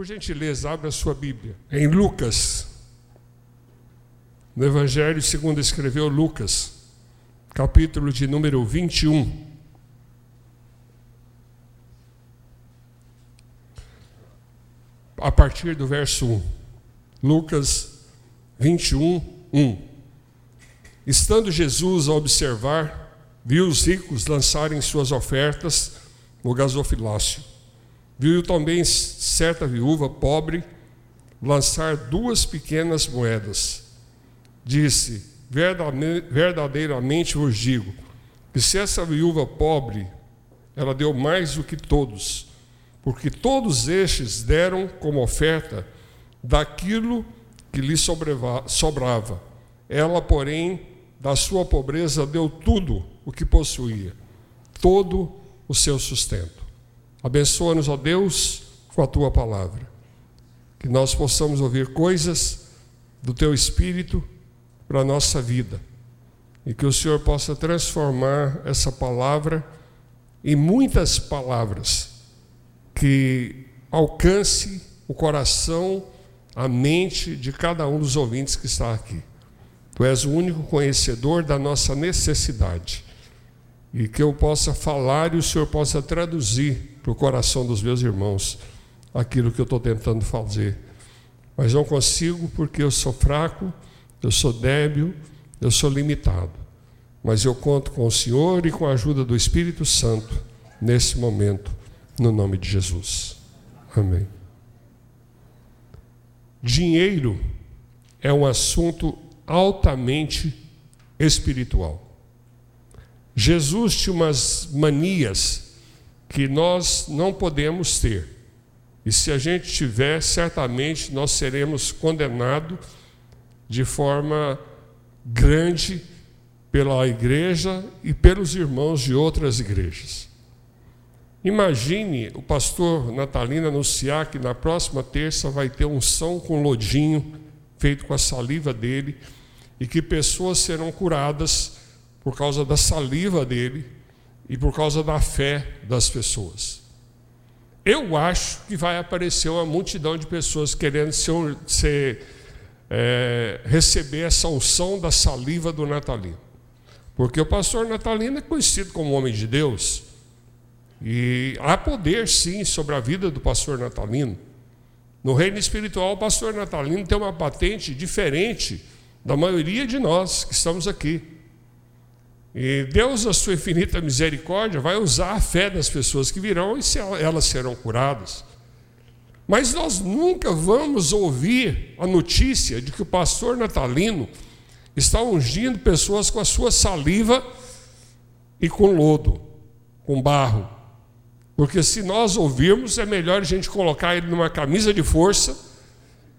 Por gentileza, abra a sua Bíblia. Em Lucas, no Evangelho segundo escreveu Lucas, capítulo de número 21. A partir do verso 1. Lucas 21, 1. Estando Jesus a observar, viu os ricos lançarem suas ofertas no gasofilácio. Viu também certa viúva pobre lançar duas pequenas moedas. Disse: Verdadeiramente vos digo que se essa viúva pobre, ela deu mais do que todos, porque todos estes deram como oferta daquilo que lhe sobrava. Ela, porém, da sua pobreza deu tudo o que possuía, todo o seu sustento. Abençoa-nos, ó Deus, com a tua palavra. Que nós possamos ouvir coisas do teu espírito para a nossa vida. E que o Senhor possa transformar essa palavra em muitas palavras que alcance o coração, a mente de cada um dos ouvintes que está aqui. Tu és o único conhecedor da nossa necessidade. E que eu possa falar e o Senhor possa traduzir para o coração dos meus irmãos aquilo que eu estou tentando fazer. Mas não consigo porque eu sou fraco eu sou débil, eu sou limitado. Mas eu conto com o Senhor e com a ajuda do Espírito Santo nesse momento, no nome de Jesus. Amém. Dinheiro é um assunto altamente espiritual. Jesus tinha umas manias que nós não podemos ter. E se a gente tiver, certamente nós seremos condenados de forma grande pela igreja e pelos irmãos de outras igrejas. Imagine o pastor Natalino anunciar que na próxima terça vai ter um são com lodinho feito com a saliva dele e que pessoas serão curadas por causa da saliva dele e por causa da fé das pessoas. Eu acho que vai aparecer uma multidão de pessoas querendo ser, ser é, receber essa unção da saliva do Natalino. Porque o pastor Natalino é conhecido como homem de Deus. E há poder, sim, sobre a vida do pastor Natalino. No reino espiritual, o pastor Natalino tem uma patente diferente da maioria de nós que estamos aqui. E Deus, na sua infinita misericórdia, vai usar a fé das pessoas que virão e elas serão curadas. Mas nós nunca vamos ouvir a notícia de que o pastor natalino está ungindo pessoas com a sua saliva e com lodo, com barro. Porque se nós ouvirmos, é melhor a gente colocar ele numa camisa de força,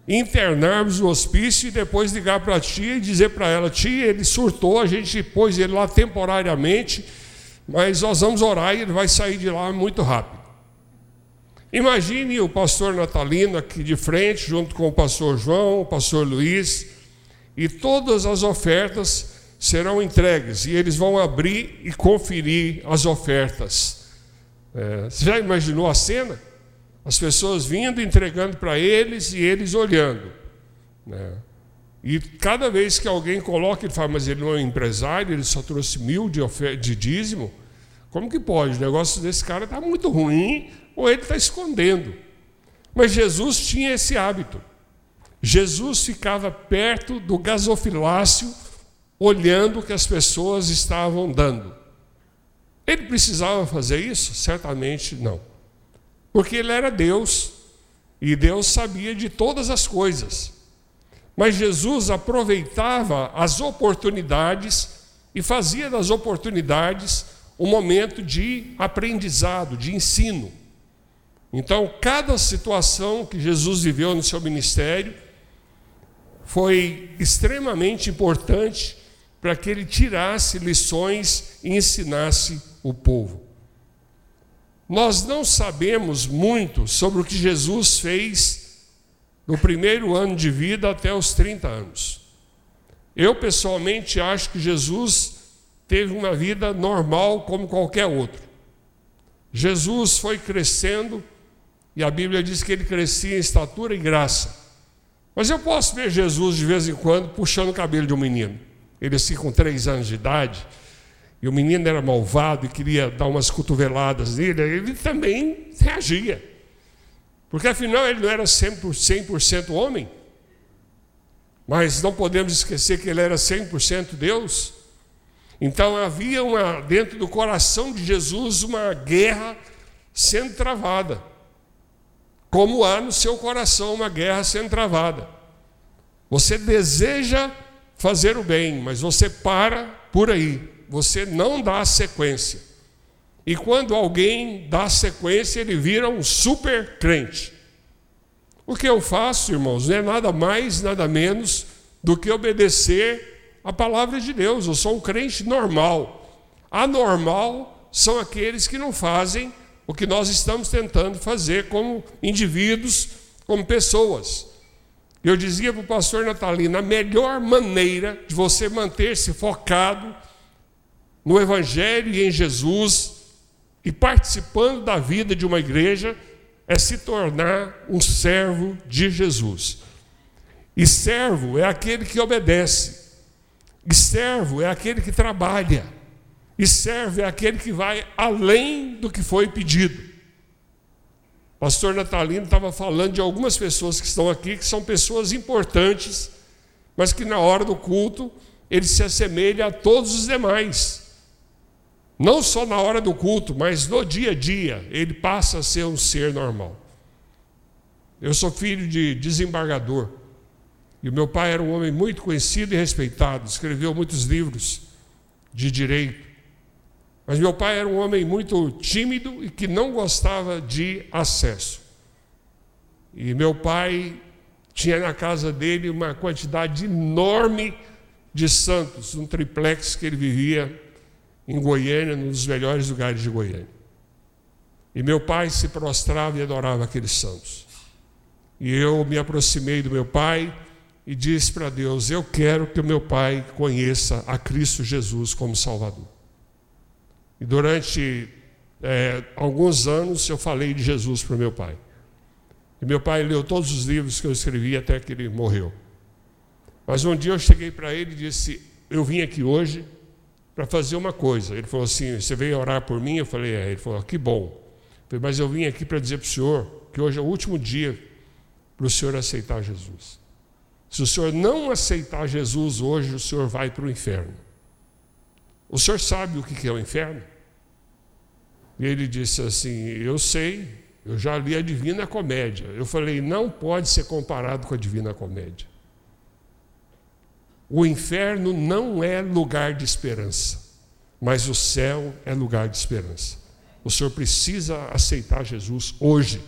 internarmos no hospício e depois ligar para a tia e dizer para ela: tia, ele surtou, a gente pôs ele lá temporariamente, mas nós vamos orar e ele vai sair de lá muito rápido. Imagine o pastor Natalino aqui de frente, junto com o pastor João, o pastor Luiz, e todas as ofertas serão entregues, e eles vão abrir e conferir as ofertas. É, você já imaginou a cena? As pessoas vindo, entregando para eles e eles olhando. Né? E cada vez que alguém coloca, ele fala, mas ele não é um empresário, ele só trouxe mil de, de dízimo. Como que pode? O negócio desse cara está muito ruim, ou ele está escondendo. Mas Jesus tinha esse hábito. Jesus ficava perto do gasofilácio, olhando o que as pessoas estavam dando. Ele precisava fazer isso? Certamente não. Porque ele era Deus e Deus sabia de todas as coisas. Mas Jesus aproveitava as oportunidades e fazia das oportunidades um momento de aprendizado, de ensino. Então, cada situação que Jesus viveu no seu ministério foi extremamente importante para que ele tirasse lições e ensinasse o povo. Nós não sabemos muito sobre o que Jesus fez no primeiro ano de vida até os 30 anos. Eu pessoalmente acho que Jesus teve uma vida normal como qualquer outro. Jesus foi crescendo E a Bíblia diz que ele crescia em estatura e graça. Mas eu posso ver Jesus de vez em quando puxando o cabelo de um menino. Ele assim com três anos de idade, e o menino era malvado e queria dar umas cotoveladas nele, ele também reagia. Porque afinal ele não era 100%, 100 homem. Mas não podemos esquecer que ele era 100% Deus. Então havia uma, dentro do coração de Jesus uma guerra sendo travada. Como há no seu coração uma guerra sendo travada. Você deseja fazer o bem, mas você para por aí. Você não dá sequência. E quando alguém dá sequência, ele vira um super crente. O que eu faço, irmãos, não é nada mais, nada menos do que obedecer a palavra de Deus. Eu sou um crente normal. Anormal são aqueles que não fazem o que nós estamos tentando fazer como indivíduos, como pessoas. Eu dizia para o pastor Natalino: a melhor maneira de você manter-se focado no Evangelho e em Jesus e participando da vida de uma igreja é se tornar um servo de Jesus. E servo é aquele que obedece. E servo é aquele que trabalha. E servo é aquele que vai além do que foi pedido. Pastor Natalino estava falando de algumas pessoas que estão aqui, que são pessoas importantes, mas que na hora do culto ele se assemelha a todos os demais. Não só na hora do culto, mas no dia a dia, ele passa a ser um ser normal. Eu sou filho de desembargador. E o meu pai era um homem muito conhecido e respeitado, escreveu muitos livros de direito. Mas meu pai era um homem muito tímido e que não gostava de acesso. E meu pai tinha na casa dele uma quantidade enorme de santos, um triplex que ele vivia em Goiânia, num dos melhores lugares de Goiânia. E meu pai se prostrava e adorava aqueles santos. E eu me aproximei do meu pai e disse para Deus: Eu quero que o meu pai conheça a Cristo Jesus como Salvador. E durante é, alguns anos eu falei de Jesus para o meu pai. E meu pai leu todos os livros que eu escrevi até que ele morreu. Mas um dia eu cheguei para ele e disse: Eu vim aqui hoje para fazer uma coisa. Ele falou assim: Você veio orar por mim? Eu falei: É. Ele falou: Que bom. Eu falei, Mas eu vim aqui para dizer para o senhor que hoje é o último dia para o senhor aceitar Jesus. Se o senhor não aceitar Jesus hoje, o senhor vai para o inferno. O senhor sabe o que é o inferno? E ele disse assim: Eu sei, eu já li a Divina Comédia. Eu falei: Não pode ser comparado com a Divina Comédia. O inferno não é lugar de esperança, mas o céu é lugar de esperança. O senhor precisa aceitar Jesus hoje.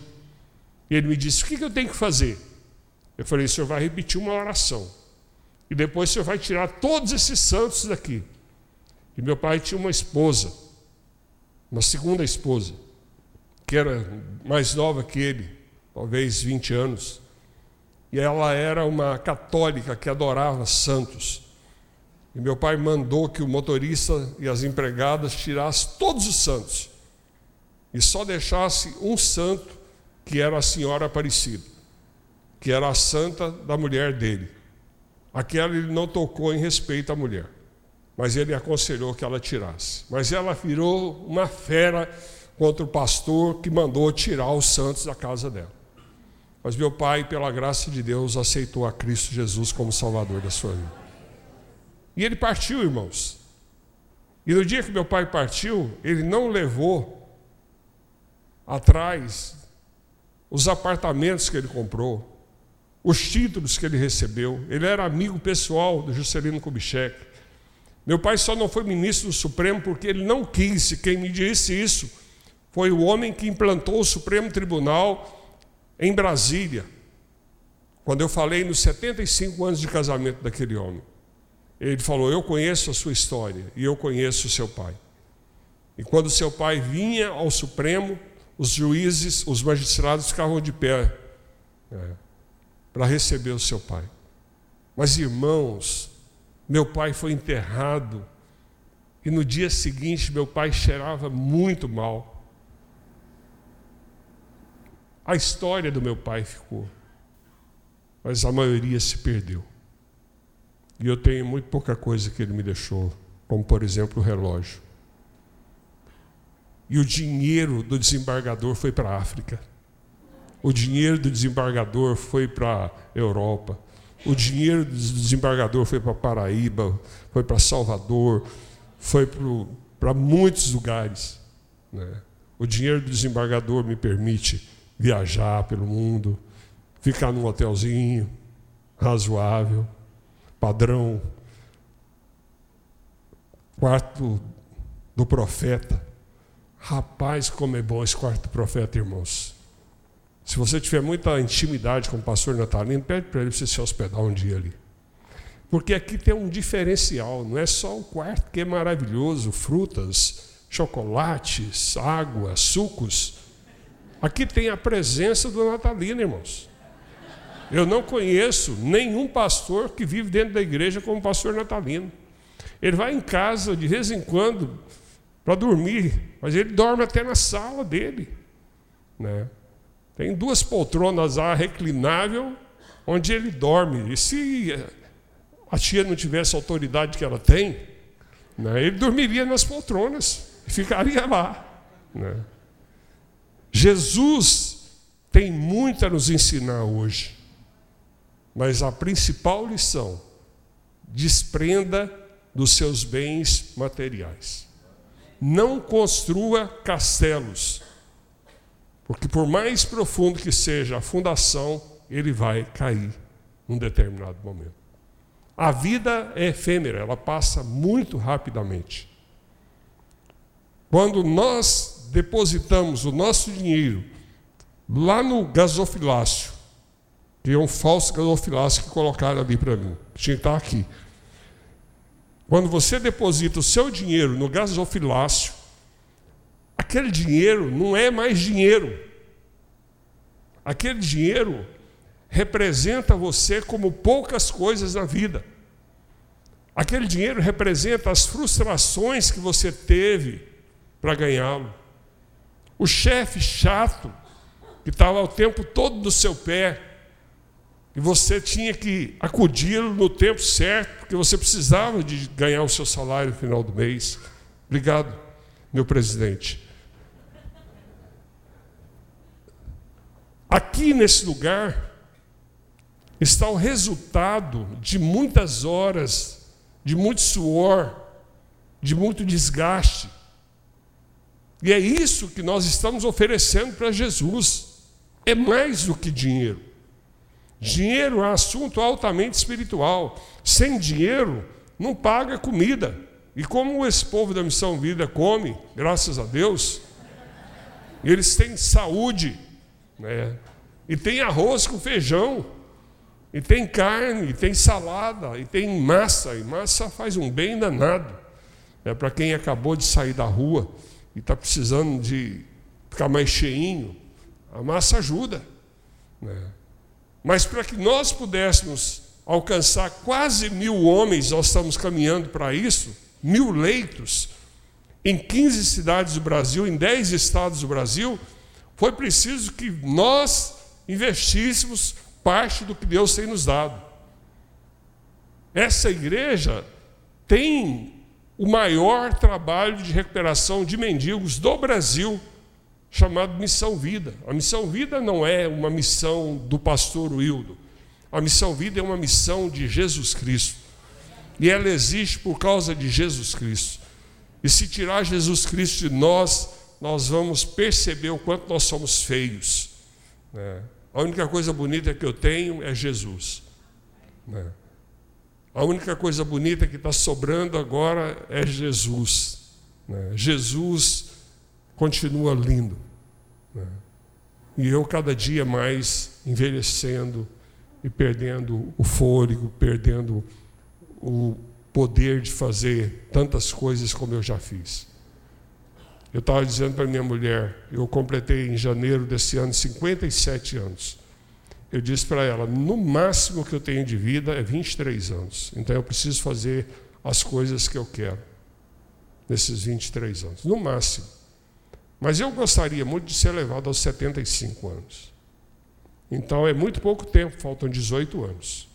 Ele me disse: O que eu tenho que fazer? Eu falei: O senhor vai repetir uma oração. E depois o senhor vai tirar todos esses santos daqui. E meu pai tinha uma esposa, uma segunda esposa, que era mais nova que ele, talvez 20 anos. E ela era uma católica que adorava santos. E meu pai mandou que o motorista e as empregadas tirassem todos os santos e só deixasse um santo, que era a senhora Aparecida, que era a santa da mulher dele. Aquela ele não tocou em respeito à mulher, mas ele aconselhou que ela tirasse. Mas ela virou uma fera contra o pastor que mandou tirar os santos da casa dela. Mas meu pai, pela graça de Deus, aceitou a Cristo Jesus como Salvador da sua vida. E ele partiu, irmãos. E no dia que meu pai partiu, ele não levou atrás os apartamentos que ele comprou, os títulos que ele recebeu. Ele era amigo pessoal do Juscelino Kubitschek. Meu pai só não foi ministro do Supremo porque ele não quis. Quem me disse isso foi o homem que implantou o Supremo Tribunal em Brasília, quando eu falei nos 75 anos de casamento daquele homem. Ele falou: Eu conheço a sua história e eu conheço o seu pai. E quando seu pai vinha ao Supremo, os juízes, os magistrados ficavam de pé é, para receber o seu pai. Mas, irmãos, meu pai foi enterrado e no dia seguinte meu pai cheirava muito mal. A história do meu pai ficou, mas a maioria se perdeu. E eu tenho muito pouca coisa que ele me deixou, como por exemplo o relógio. E o dinheiro do desembargador foi para a África. O dinheiro do desembargador foi para a Europa. O dinheiro do desembargador foi para Paraíba, foi para Salvador, foi para muitos lugares. Né? O dinheiro do desembargador me permite viajar pelo mundo, ficar num hotelzinho razoável, padrão, quarto do profeta. Rapaz, como é bom esse quarto do profeta, irmãos. Se você tiver muita intimidade com o pastor Natalino, pede para ele você se hospedar um dia ali. Porque aqui tem um diferencial, não é só o quarto que é maravilhoso, frutas, chocolates, água, sucos. Aqui tem a presença do Natalino, irmãos. Eu não conheço nenhum pastor que vive dentro da igreja como pastor Natalino. Ele vai em casa de vez em quando para dormir, mas ele dorme até na sala dele. Né? Tem duas poltronas lá reclinável onde ele dorme. E se a tia não tivesse a autoridade que ela tem, né, ele dormiria nas poltronas e ficaria lá. Né? Jesus tem muito a nos ensinar hoje, mas a principal lição: desprenda dos seus bens materiais. Não construa castelos porque por mais profundo que seja a fundação, ele vai cair num determinado momento. A vida é efêmera, ela passa muito rapidamente. Quando nós depositamos o nosso dinheiro lá no gasofilácio, que é um falso gasofilácio que colocaram ali para mim, tinha que estar aqui. Quando você deposita o seu dinheiro no gasofilácio, aquele dinheiro não é mais dinheiro. Aquele dinheiro representa você como poucas coisas na vida. Aquele dinheiro representa as frustrações que você teve para ganhá-lo. O chefe chato, que estava o tempo todo do seu pé, e você tinha que acudir-lo no tempo certo, porque você precisava de ganhar o seu salário no final do mês. Obrigado, meu presidente. Aqui nesse lugar está o resultado de muitas horas, de muito suor, de muito desgaste. E é isso que nós estamos oferecendo para Jesus. É mais do que dinheiro. Dinheiro é um assunto altamente espiritual. Sem dinheiro, não paga comida. E como esse povo da Missão Vida come, graças a Deus, eles têm saúde, né? E tem arroz com feijão, e tem carne, e tem salada, e tem massa, e massa faz um bem danado. É para quem acabou de sair da rua e está precisando de ficar mais cheinho, a massa ajuda. Né? Mas para que nós pudéssemos alcançar quase mil homens, nós estamos caminhando para isso, mil leitos, em 15 cidades do Brasil, em 10 estados do Brasil, foi preciso que nós investíssemos parte do que Deus tem nos dado. Essa igreja tem o maior trabalho de recuperação de mendigos do Brasil, chamado Missão Vida. A Missão Vida não é uma missão do pastor Wildo. A Missão Vida é uma missão de Jesus Cristo. E ela existe por causa de Jesus Cristo. E se tirar Jesus Cristo de nós, nós vamos perceber o quanto nós somos feios. Né? A única coisa bonita que eu tenho é Jesus. Né? A única coisa bonita que está sobrando agora é Jesus. Né? Jesus continua lindo. Né? E eu, cada dia mais, envelhecendo e perdendo o fôlego, perdendo o poder de fazer tantas coisas como eu já fiz. Eu estava dizendo para minha mulher, eu completei em janeiro desse ano 57 anos. Eu disse para ela, no máximo que eu tenho de vida é 23 anos. Então eu preciso fazer as coisas que eu quero nesses 23 anos, no máximo. Mas eu gostaria muito de ser levado aos 75 anos. Então é muito pouco tempo, faltam 18 anos.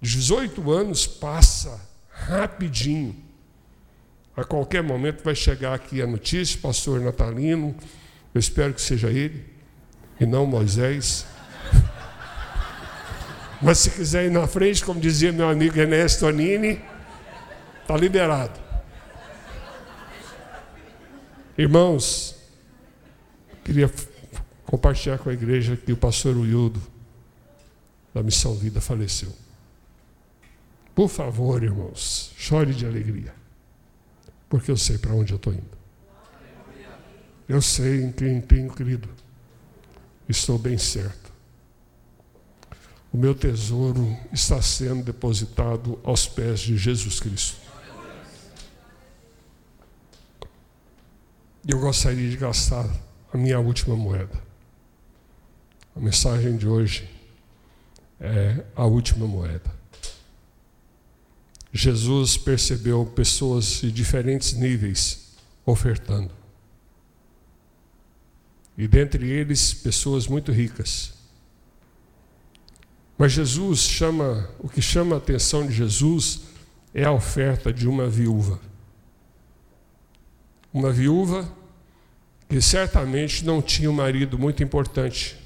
18 anos passa rapidinho. A qualquer momento vai chegar aqui a notícia, pastor Natalino, eu espero que seja ele, e não Moisés. Mas se quiser ir na frente, como dizia meu amigo Ernesto Anini, está liberado. Irmãos, queria compartilhar com a igreja que o pastor Wildo, da Missão Vida, faleceu. Por favor, irmãos, chore de alegria, porque eu sei para onde eu estou indo. Eu sei em quem tenho crido. Estou bem certo. O meu tesouro está sendo depositado aos pés de Jesus Cristo. E eu gostaria de gastar a minha última moeda. A mensagem de hoje é a última moeda. Jesus percebeu pessoas de diferentes níveis ofertando. E dentre eles, pessoas muito ricas. Mas Jesus chama, o que chama a atenção de Jesus é a oferta de uma viúva. Uma viúva que certamente não tinha um marido muito importante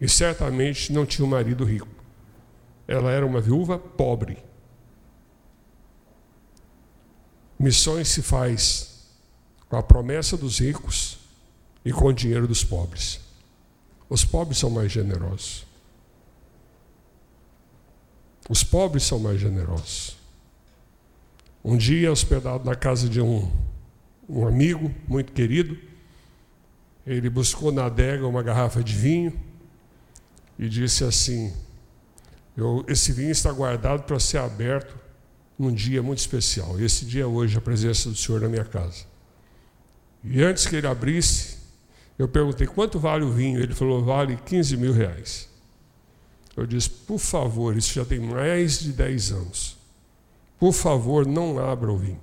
e certamente não tinha um marido rico. Ela era uma viúva pobre. Missões se faz com a promessa dos ricos e com o dinheiro dos pobres. Os pobres são mais generosos. Os pobres são mais generosos. Um dia, hospedado na casa de um, um amigo muito querido, ele buscou na adega uma garrafa de vinho e disse assim: Esse vinho está guardado para ser aberto num dia muito especial. Esse dia é hoje, a presença do Senhor na minha casa. E antes que ele abrisse, eu perguntei: Quanto vale o vinho? Ele falou: Vale 15 mil reais. Eu disse: por favor, isso já tem mais de 10 anos. Por favor, não abra o vinho.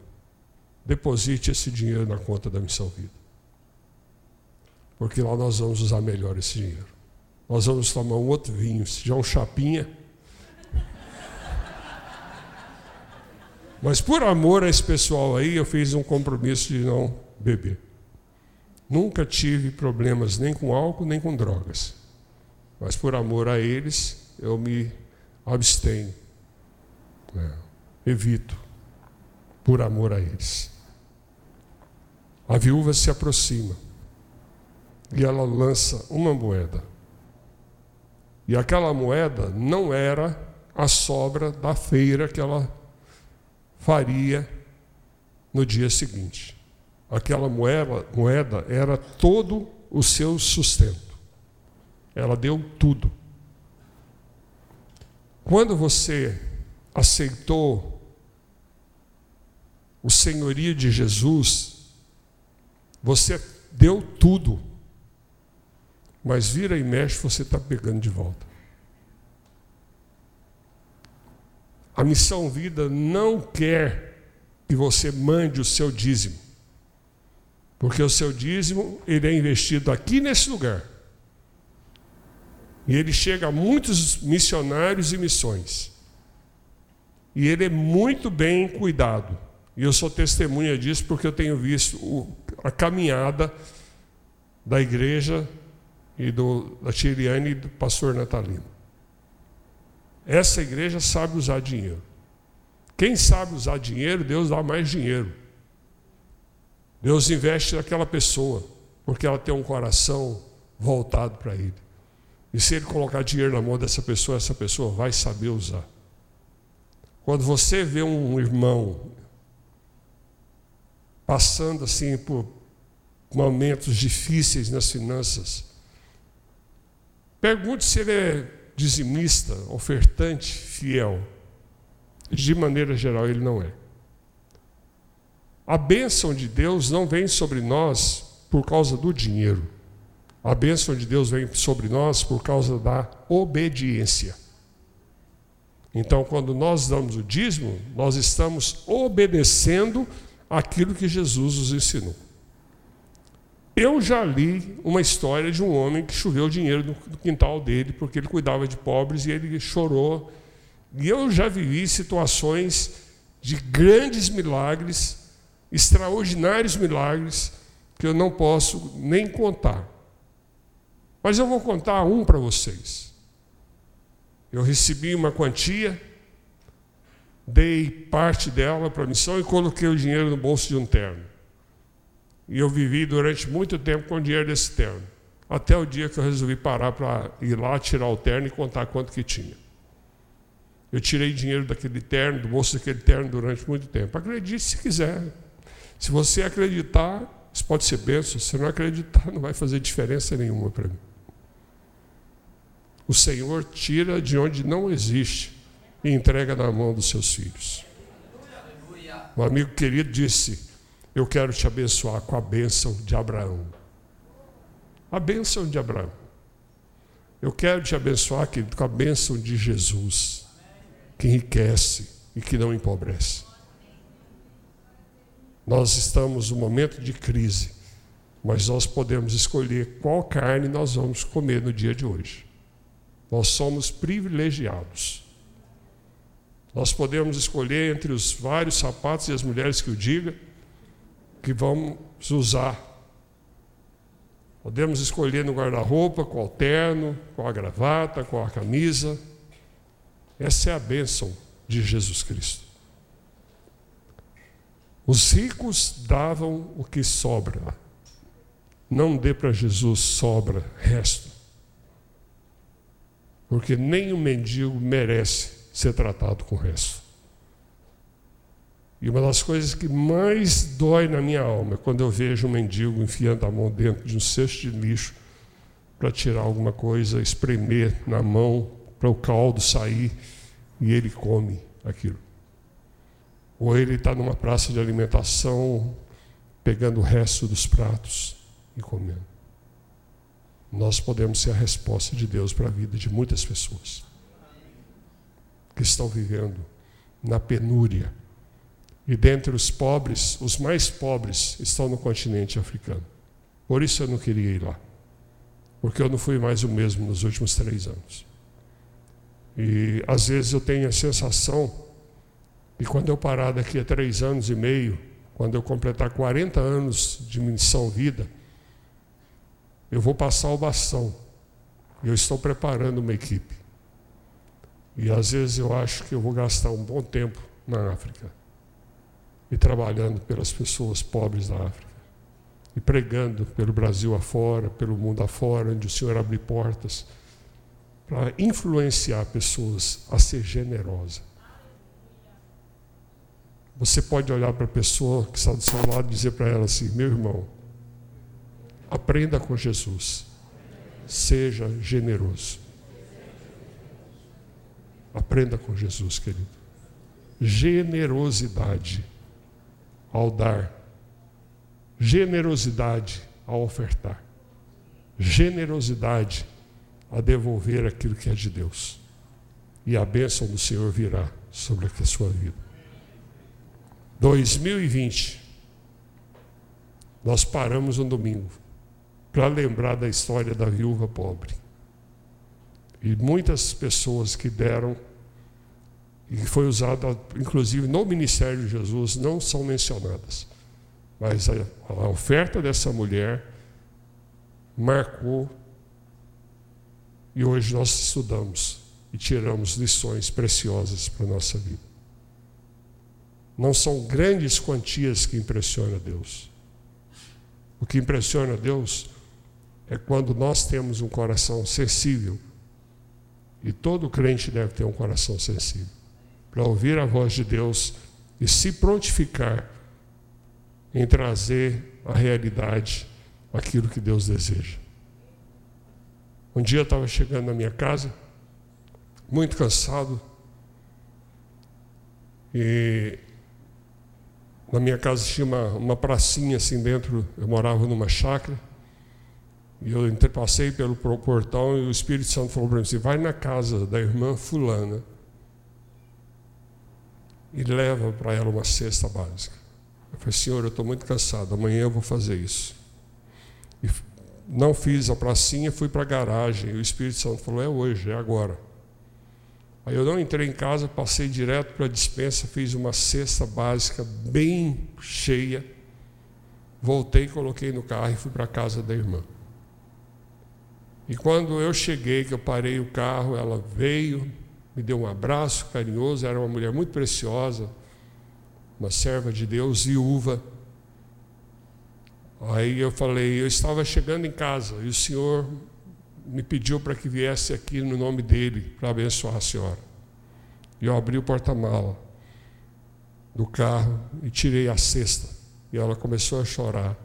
Deposite esse dinheiro na conta da Missão Vida. Porque lá nós vamos usar melhor esse dinheiro. Nós vamos tomar um outro vinho, já um chapinha. Mas por amor a esse pessoal aí, eu fiz um compromisso de não beber. Nunca tive problemas nem com álcool, nem com drogas. Mas por amor a eles, eu me abstenho. Né? Evito. Por amor a eles. A viúva se aproxima. E ela lança uma moeda. E aquela moeda não era a sobra da feira que ela faria no dia seguinte. Aquela moeda, moeda era todo o seu sustento. Ela deu tudo. Quando você aceitou o senhorio de Jesus, você deu tudo. Mas vira e mexe, você está pegando de volta. A missão vida não quer que você mande o seu dízimo. Porque o seu dízimo ele é investido aqui nesse lugar. E ele chega a muitos missionários e missões. E ele é muito bem cuidado. E eu sou testemunha disso porque eu tenho visto o, a caminhada da igreja e do, da Tiriane e do pastor Natalino. Essa igreja sabe usar dinheiro. Quem sabe usar dinheiro, Deus dá mais dinheiro. Deus investe naquela pessoa, porque ela tem um coração voltado para Ele. E se ele colocar dinheiro na mão dessa pessoa, essa pessoa vai saber usar. Quando você vê um irmão passando assim por momentos difíceis nas finanças, pergunte se ele é dizimista, ofertante, fiel. De maneira geral, ele não é. A bênção de Deus não vem sobre nós por causa do dinheiro. A bênção de Deus vem sobre nós por causa da obediência. Então, quando nós damos o dízimo, nós estamos obedecendo aquilo que Jesus nos ensinou. Eu já li uma história de um homem que choveu dinheiro no quintal dele porque ele cuidava de pobres e ele chorou. E eu já vivi situações de grandes milagres, extraordinários milagres, que eu não posso nem contar. Mas eu vou contar um para vocês. Eu recebi uma quantia, dei parte dela para a missão e coloquei o dinheiro no bolso de um terno. E eu vivi durante muito tempo com o dinheiro desse terno. Até o dia que eu resolvi parar para ir lá, tirar o terno e contar quanto que tinha. Eu tirei dinheiro daquele terno, do bolso daquele terno durante muito tempo. Acredite se quiser. Se você acreditar, isso pode ser benção. Se não acreditar, não vai fazer diferença nenhuma para mim. O Senhor tira de onde não existe e entrega na mão dos seus filhos. Um amigo querido disse: eu quero te abençoar com a bênção de Abraão. A bênção de Abraão. Eu quero te abençoar querido, com a bênção de Jesus, que enriquece e que não empobrece. Nós estamos num momento de crise, mas nós podemos escolher qual carne nós vamos comer no dia de hoje. Nós somos privilegiados. Nós podemos escolher entre os vários sapatos e as mulheres que o digam que vamos usar. Podemos escolher no guarda-roupa, qual terno, qual a gravata, qual a camisa. Essa é a bênção de Jesus Cristo. Os ricos davam o que sobra. Não dê para Jesus sobra, resto. Porque nem o mendigo merece ser tratado com resto. E uma das coisas que mais dói na minha alma é quando eu vejo um mendigo enfiando a mão dentro de um cesto de lixo para tirar alguma coisa, espremer na mão para o caldo sair e ele come aquilo. Ou ele está numa praça de alimentação pegando o resto dos pratos e comendo. Nós podemos ser a resposta de Deus para a vida de muitas pessoas que estão vivendo na penúria e dentre os pobres, os mais pobres estão no continente africano. Por isso eu não queria ir lá. Porque eu não fui mais o mesmo nos últimos três anos. E às vezes eu tenho a sensação que quando eu parar daqui a três anos e meio, quando eu completar 40 anos de missão vida, eu vou passar o bastão. Eu estou preparando uma equipe. E às vezes eu acho que eu vou gastar um bom tempo na África e trabalhando pelas pessoas pobres da África. E pregando pelo Brasil afora, pelo mundo afora, onde o Senhor abre portas para influenciar pessoas a ser generosa. Você pode olhar para a pessoa que está do seu lado e dizer para ela assim: meu irmão, aprenda com Jesus, seja generoso. Aprenda com Jesus, querido. Generosidade ao dar, generosidade ao ofertar, generosidade a devolver aquilo que é de Deus. E a bênção do Senhor virá sobre a sua vida. 2020, nós paramos um domingo para lembrar da história da viúva pobre. E muitas pessoas que deram e foi usada, inclusive, no ministério de Jesus, não são mencionadas. Mas a, a oferta dessa mulher marcou e hoje nós estudamos e tiramos lições preciosas para a nossa vida. Não são grandes quantias que impressionam Deus. O que impressiona Deus é quando nós temos um coração sensível. E todo crente deve ter um coração sensível para ouvir a voz de Deus e se prontificar em trazer à realidade aquilo que Deus deseja. Um dia eu estava chegando na minha casa, muito cansado, e na minha casa tinha uma, uma pracinha assim dentro, eu morava numa chácara, e eu passei pelo portão e o Espírito Santo falou para mim assim, vai na casa da irmã fulana, e leva para ela uma cesta básica. Eu falei, Senhor, eu estou muito cansado, amanhã eu vou fazer isso. E não fiz a pracinha, fui para a garagem. E o Espírito Santo falou: é hoje, é agora. Aí eu não entrei em casa, passei direto para a dispensa, fiz uma cesta básica bem cheia. Voltei, coloquei no carro e fui para a casa da irmã. E quando eu cheguei, que eu parei o carro, ela veio, me deu um abraço carinhoso, era uma mulher muito preciosa, uma serva de Deus, viúva. Aí eu falei, eu estava chegando em casa e o Senhor me pediu para que viesse aqui no nome dele para abençoar a senhora. E eu abri o porta-mala do carro e tirei a cesta. E ela começou a chorar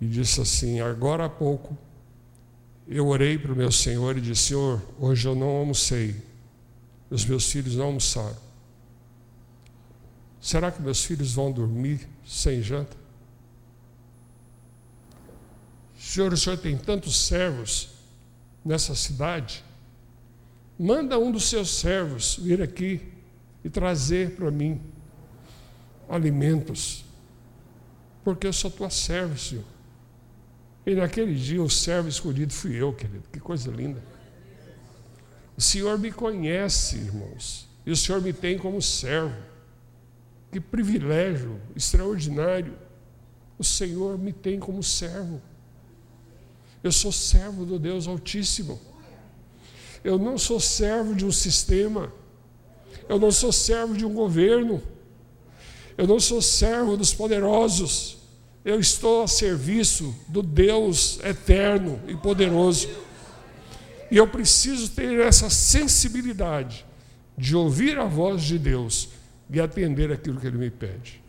e disse assim: Agora há pouco eu orei para o meu Senhor e disse: Senhor, hoje eu não almocei, os meus filhos não almoçaram. Será que meus filhos vão dormir sem janta? Senhor, o Senhor tem tantos servos nessa cidade. Manda um dos seus servos vir aqui e trazer para mim alimentos, porque eu sou tua serva, Senhor. E naquele dia o servo escolhido fui eu, querido. Que coisa linda. O Senhor me conhece, irmãos, e o Senhor me tem como servo. Que privilégio extraordinário. O Senhor me tem como servo. Eu sou servo do Deus Altíssimo. Eu não sou servo de um sistema. Eu não sou servo de um governo. Eu não sou servo dos poderosos. Eu estou a serviço do Deus eterno e poderoso. E eu preciso ter essa sensibilidade de ouvir a voz de Deus e atender aquilo que Ele me pede.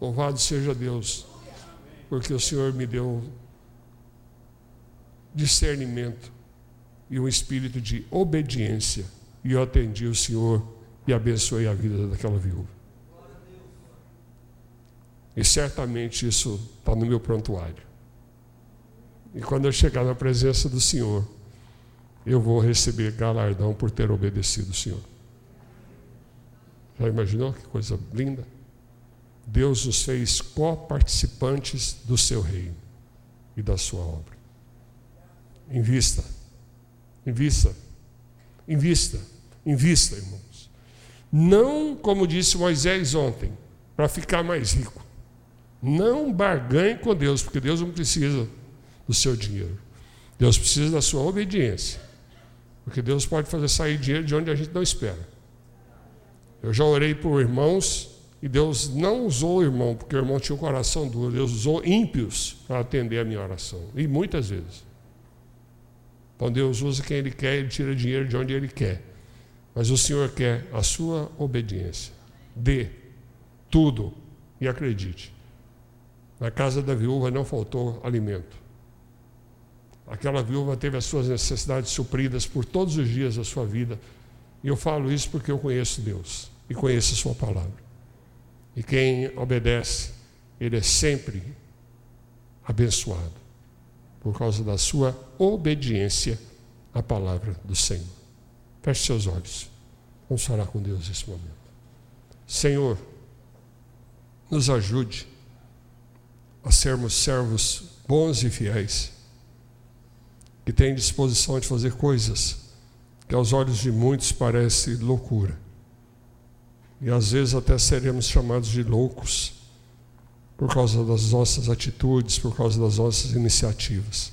Louvado seja Deus, porque o Senhor me deu discernimento e um espírito de obediência. E eu atendi o Senhor e abençoei a vida daquela viúva. E certamente isso está no meu prontuário. E quando eu chegar na presença do Senhor, eu vou receber galardão por ter obedecido o Senhor. Já imaginou que coisa linda? Deus nos fez co-participantes do seu reino e da sua obra. Invista Invista. Invista. Invista, irmãos. Não, como disse Moisés ontem, para ficar mais rico. Não barganhe com Deus, porque Deus não precisa do seu dinheiro. Deus precisa da sua obediência. Porque Deus pode fazer sair dinheiro de onde a gente não espera. Eu já orei por irmãos e Deus não usou o irmão, porque o irmão tinha um coração duro. Deus usou ímpios para atender a minha oração. E muitas vezes. Então Deus usa quem Ele quer, Ele tira dinheiro de onde Ele quer. Mas o Senhor quer a sua obediência. Dê tudo e acredite. Na casa da viúva não faltou alimento. Aquela viúva teve as suas necessidades supridas por todos os dias da sua vida. E eu falo isso porque eu conheço Deus e conheço a Sua palavra. E quem obedece, ele é sempre abençoado por causa da sua obediência à palavra do Senhor. Feche seus olhos. Vamos falar com Deus nesse momento. Senhor, nos ajude a sermos servos bons e fiéis, que têm disposição de fazer coisas que aos olhos de muitos parece loucura. E às vezes até seremos chamados de loucos por causa das nossas atitudes, por causa das nossas iniciativas.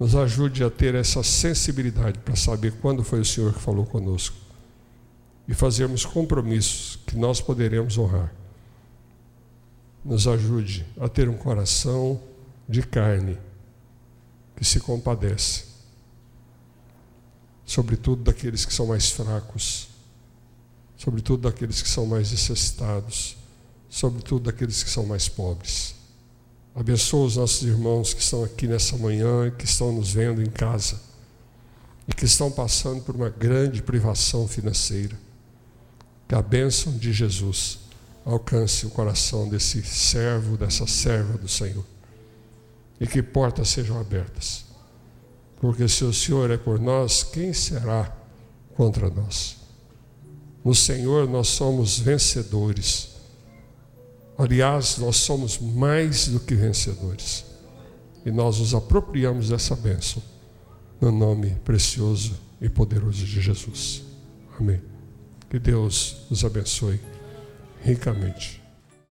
Nos ajude a ter essa sensibilidade para saber quando foi o Senhor que falou conosco e fazermos compromissos que nós poderemos honrar. Nos ajude a ter um coração de carne que se compadece, sobretudo daqueles que são mais fracos, sobretudo daqueles que são mais necessitados sobretudo daqueles que são mais pobres. Abençoa os nossos irmãos que estão aqui nessa manhã, que estão nos vendo em casa e que estão passando por uma grande privação financeira. Que a bênção de Jesus alcance o coração desse servo, dessa serva do Senhor. E que portas sejam abertas. Porque se o Senhor é por nós, quem será contra nós? No Senhor nós somos vencedores Aliás, nós somos mais do que vencedores. e nós nos apropriamos dessa bênção. No nome precioso e poderoso de Jesus. Amém. Que Deus nos abençoe ricamente.